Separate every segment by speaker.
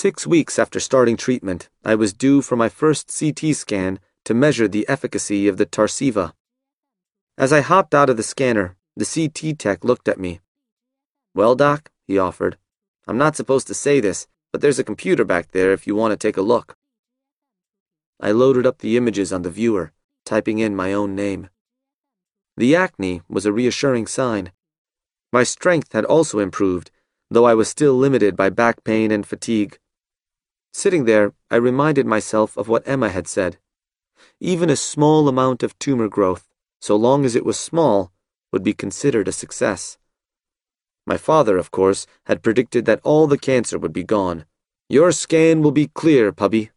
Speaker 1: Six weeks after starting treatment, I was due for my first CT scan to measure the efficacy of the Tarceva. As I hopped out of the scanner, the CT tech looked at me. Well, Doc, he offered, I'm not supposed to say this, but there's a computer back there if you want to take a look. I loaded up the images on the viewer, typing in my own name. The acne was a reassuring sign. My strength had also improved, though I was still limited by back pain and fatigue. Sitting there, I reminded myself of what Emma had said. Even a small amount of tumor growth, so long as it was small, would be considered a success. My father, of course, had predicted that all the cancer would be gone. Your scan will be clear, puppy,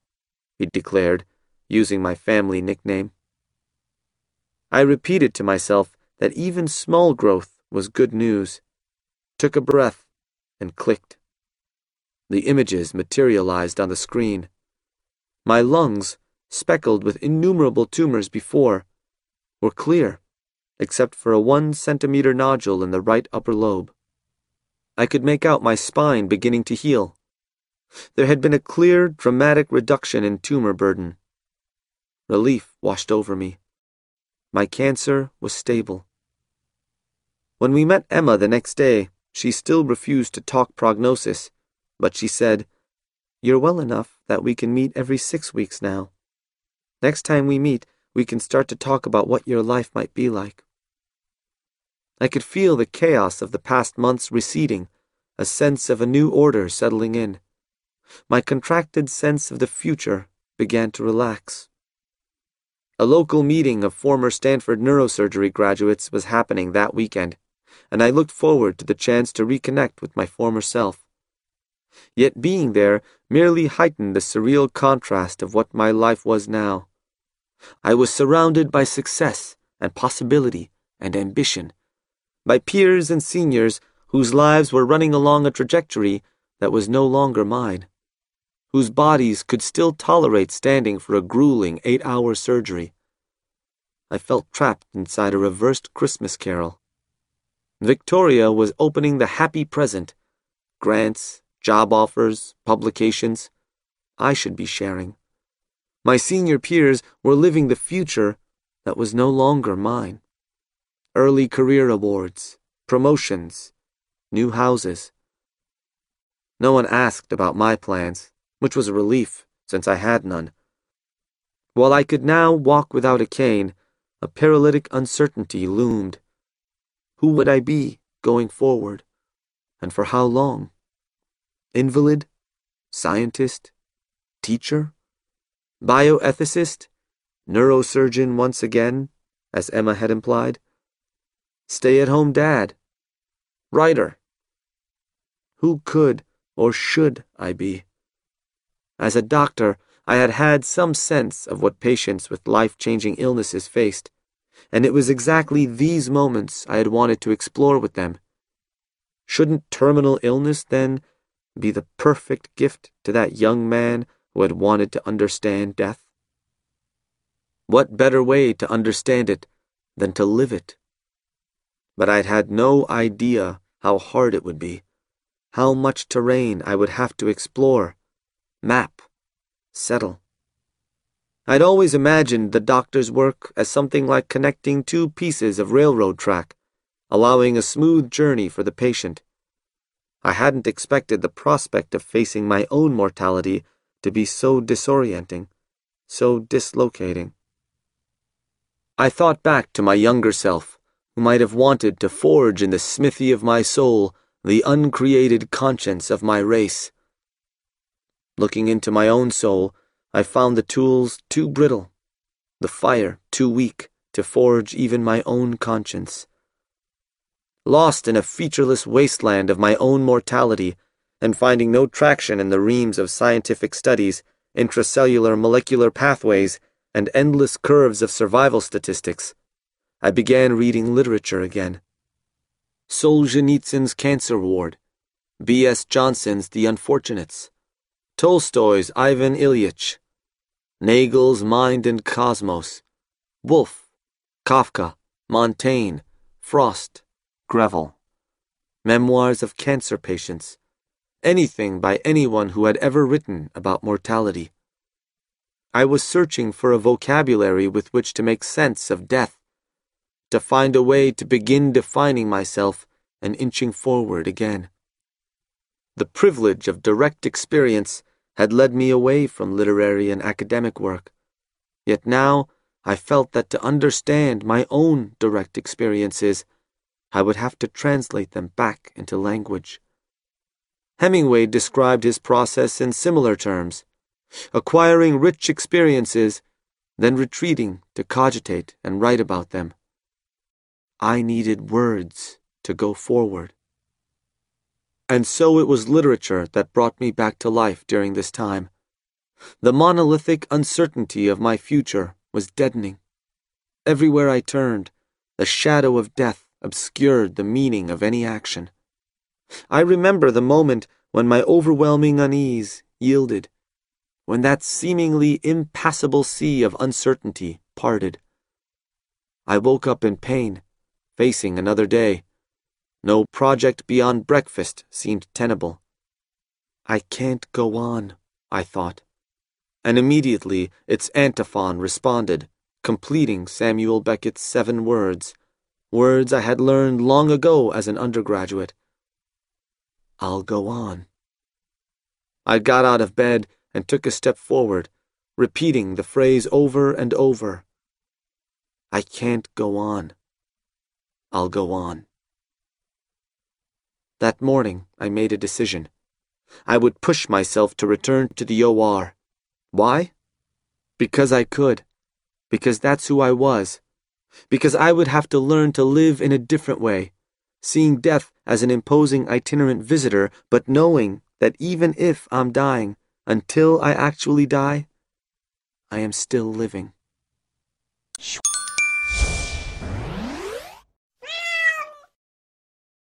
Speaker 1: he declared, using my family nickname. I repeated to myself that even small growth was good news, took a breath, and clicked. The images materialized on the screen. My lungs, speckled with innumerable tumors before, were clear, except for a one centimeter nodule in the right upper lobe. I could make out my spine beginning to heal. There had been a clear, dramatic reduction in tumor burden. Relief washed over me. My cancer was stable. When we met Emma the next day, she still refused to talk prognosis, but she said, You're well enough that we can meet every six weeks now. Next time we meet, we can start to talk about what your life might be like. I could feel the chaos of the past months receding, a sense of a new order settling in. My contracted sense of the future began to relax. A local meeting of former Stanford neurosurgery graduates was happening that weekend and I looked forward to the chance to reconnect with my former self. Yet being there merely heightened the surreal contrast of what my life was now. I was surrounded by success and possibility and ambition, by peers and seniors whose lives were running along a trajectory that was no longer mine, whose bodies could still tolerate standing for a grueling eight hour surgery. I felt trapped inside a reversed Christmas carol. Victoria was opening the happy present grants, job offers, publications. I should be sharing. My senior peers were living the future that was no longer mine. Early career awards, promotions, new houses. No one asked about my plans, which was a relief, since I had none. While I could now walk without a cane, a paralytic uncertainty loomed. Who would I be going forward? And for how long? Invalid? Scientist? Teacher? Bioethicist? Neurosurgeon once again, as Emma had implied? Stay at home dad? Writer? Who could or should I be? As a doctor, I had had some sense of what patients with life changing illnesses faced and it was exactly these moments I had wanted to explore with them. Shouldn't terminal illness, then, be the perfect gift to that young man who had wanted to understand death? What better way to understand it than to live it? But I'd had no idea how hard it would be, how much terrain I would have to explore, map, settle. I'd always imagined the doctor's work as something like connecting two pieces of railroad track, allowing a smooth journey for the patient. I hadn't expected the prospect of facing my own mortality to be so disorienting, so dislocating. I thought back to my younger self, who might have wanted to forge in the smithy of my soul the uncreated conscience of my race. Looking into my own soul, I found the tools too brittle, the fire too weak to forge even my own conscience. Lost in a featureless wasteland of my own mortality, and finding no traction in the reams of scientific studies, intracellular molecular pathways, and endless curves of survival statistics, I began reading literature again. Solzhenitsyn's Cancer Ward, B.S. Johnson's The Unfortunates, Tolstoy's Ivan Ilyich, Nagel's Mind and Cosmos, Woolf, Kafka, Montaigne, Frost, Greville, Memoirs of Cancer Patients, anything by anyone who had ever written about mortality. I was searching for a vocabulary with which to make sense of death, to find a way to begin defining myself and inching forward again. The privilege of direct experience had led me away from literary and academic work. Yet now I felt that to understand my own direct experiences, I would have to translate them back into language. Hemingway described his process in similar terms acquiring rich experiences, then retreating to cogitate and write about them. I needed words to go forward. And so it was literature that brought me back to life during this time. The monolithic uncertainty of my future was deadening. Everywhere I turned, the shadow of death obscured the meaning of any action. I remember the moment when my overwhelming unease yielded, when that seemingly impassable sea of uncertainty parted. I woke up in pain, facing another day. No project beyond breakfast seemed tenable. I can't go on, I thought. And immediately its antiphon responded, completing Samuel Beckett's seven words, words I had learned long ago as an undergraduate. I'll go on. I got out of bed and took a step forward, repeating the phrase over and over. I can't go on. I'll go on. That morning, I made a decision. I would push myself to return to the OR. Why? Because I could. Because that's who I was. Because I would have to learn to live in a different way, seeing death as an imposing itinerant visitor, but knowing that even if I'm dying, until I actually die, I am still living.